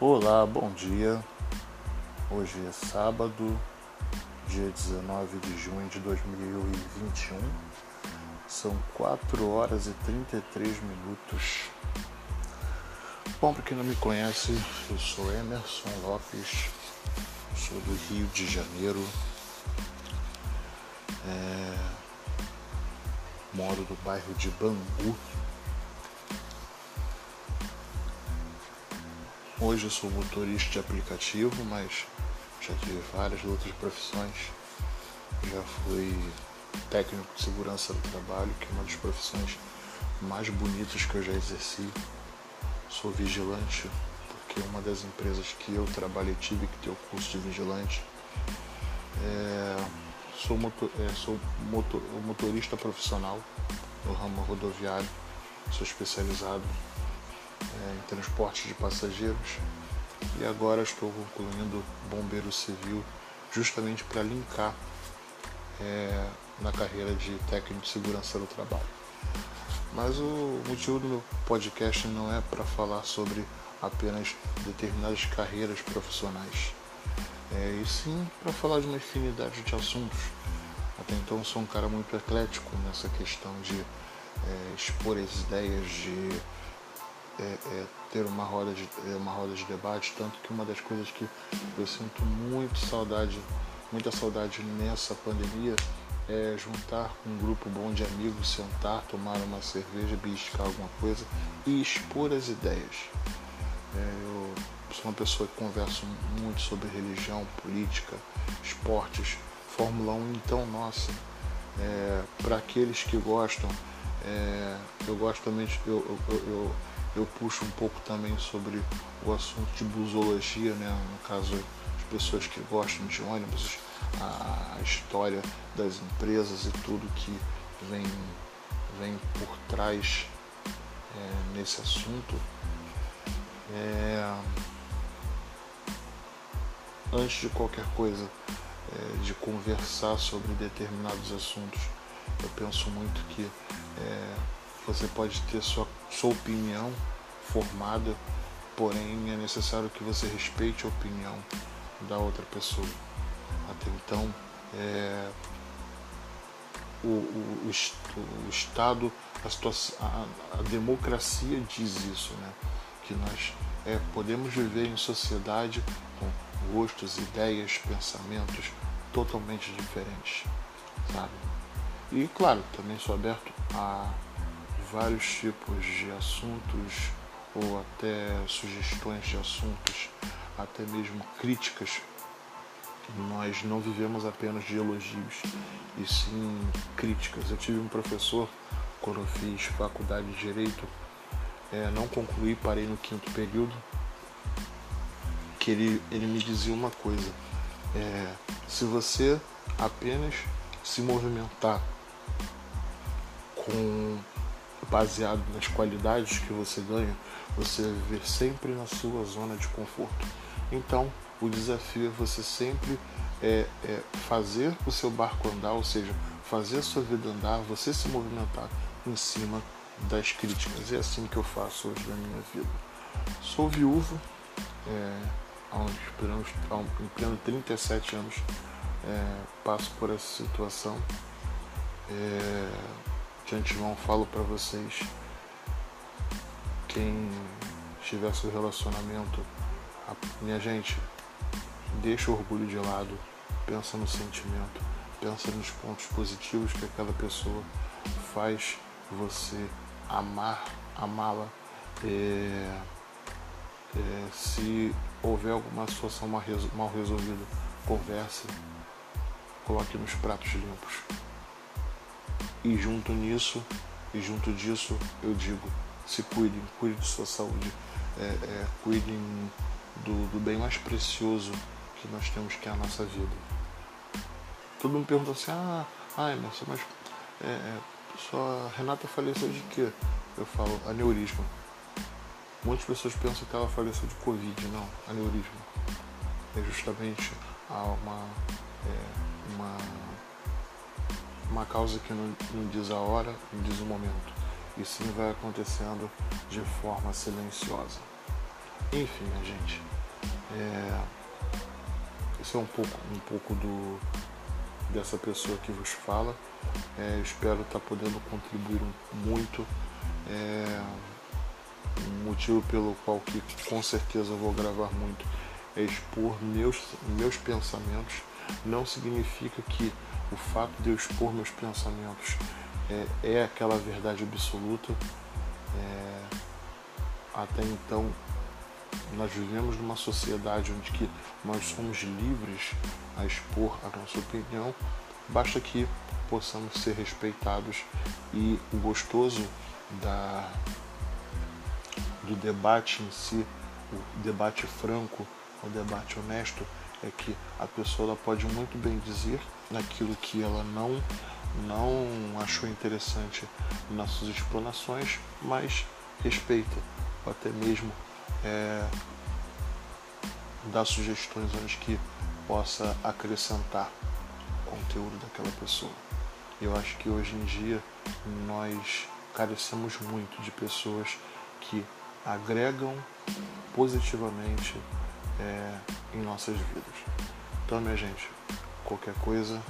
Olá, bom dia. Hoje é sábado, dia 19 de junho de 2021. São 4 horas e 33 minutos. Bom, para quem não me conhece, eu sou Emerson Lopes, sou do Rio de Janeiro. É... Moro no bairro de Bangu, Hoje eu sou motorista de aplicativo, mas já tive várias outras profissões. Já fui técnico de segurança do trabalho, que é uma das profissões mais bonitas que eu já exerci. Sou vigilante, porque uma das empresas que eu trabalhei tive que ter o curso de vigilante. É, sou, motor, é, sou motor, motorista profissional no ramo rodoviário, sou especializado é, em transporte de passageiros e agora estou concluindo bombeiro civil justamente para linkar é, na carreira de técnico de segurança do trabalho. Mas o motivo do meu podcast não é para falar sobre apenas determinadas carreiras profissionais, é, e sim para falar de uma infinidade de assuntos. Até então sou um cara muito eclético nessa questão de é, expor as ideias, de é, é, ter uma roda, de, é, uma roda de debate, tanto que uma das coisas que eu sinto muito saudade, muita saudade nessa pandemia é juntar um grupo bom de amigos, sentar, tomar uma cerveja, beliscar alguma coisa e expor as ideias. É, eu sou uma pessoa que converso muito sobre religião, política, esportes, Fórmula 1, então, nossa, é, para aqueles que gostam, é, eu gosto também, eu, eu, eu eu puxo um pouco também sobre o assunto de busologia, né? no caso, as pessoas que gostam de ônibus, a, história das empresas e tudo que vem, vem por trás é, nesse assunto. É, antes de qualquer coisa, é, de conversar sobre determinados assuntos, eu penso muito que é, você pode ter sua, sua opinião formada, porém é necessário que você respeite a opinião da outra pessoa. Até então, é, o, o, o, o, Estado, a, situação, a, a, democracia diz isso, né? que nós é, podemos viver em sociedade com gostos, ideias, pensamentos totalmente diferentes, sabe? E claro, também sou aberto a vários tipos de assuntos ou até sugestões de assuntos, até mesmo críticas. Nós não vivemos apenas de elogios, e sim críticas. Eu tive um professor, quando eu fiz faculdade de Direito, é, não concluí, parei no quinto período, que ele, ele me dizia uma coisa, é, se você apenas se movimentar com baseado nas qualidades que você ganha, você vai viver sempre na sua zona de conforto. Então, o desafio é você sempre é, é fazer o seu barco andar, ou seja, fazer a sua vida andar, você se movimentar em cima das críticas. É assim que eu faço hoje na minha vida. Sou viúvo, é, em pleno 37 anos, é, passo por essa situação. É, de antemão falo para vocês, quem tiver seu relacionamento, minha gente, deixa o orgulho de lado, pensa no sentimento, pensa nos pontos positivos que aquela pessoa faz você amar, amá-la. É, é, se houver alguma situação mal resolvida, converse, coloque nos pratos limpos. E junto nisso, e junto disso, eu digo, se cuidem, cuidem de sua saúde, é, é, cuidem do, do, bem mais precioso que nós temos, que é a nossa vida. Todo mundo pergunta assim, ah, ah Emerson, mas é, é, sua Renata faleceu de quê? Eu falo, aneurisma. Muitas pessoas pensam que ela faleceu de Covid, não, aneurisma. É justamente uma, é, uma uma causa que não, não diz a hora, não diz o momento, e sim vai acontecendo de forma silenciosa. Enfim, a gente. É, esse é um pouco, um pouco do, dessa pessoa que vos fala. É, espero estar tá podendo contribuir muito. É, um motivo pelo qual que com certeza vou gravar muito é expor meus, meus pensamentos. Não significa que o fato de eu expor meus pensamentos é, é aquela verdade absoluta. É, até então nós vivemos numa sociedade onde que nós somos livres a expor a nossa opinião, basta que possamos ser respeitados e o gostoso da, do debate em si, o debate franco, o debate honesto, é que a pessoa pode muito bem dizer naquilo que ela não não achou interessante nas suas explanações, mas respeita, ou até mesmo é, dar sugestões onde que possa acrescentar conteúdo daquela pessoa. Eu acho que hoje em dia nós carecemos muito de pessoas que agregam positivamente é, em nossas vidas. Então, minha gente, qualquer coisa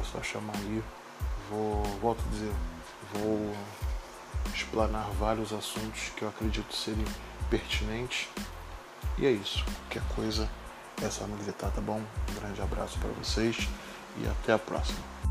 é só chamar aí. Vou, volto a dizer, vou explanar vários assuntos que eu acredito serem pertinentes. E é isso. Qualquer coisa é só me gritar, tá bom? Um grande abraço para vocês e até a próxima.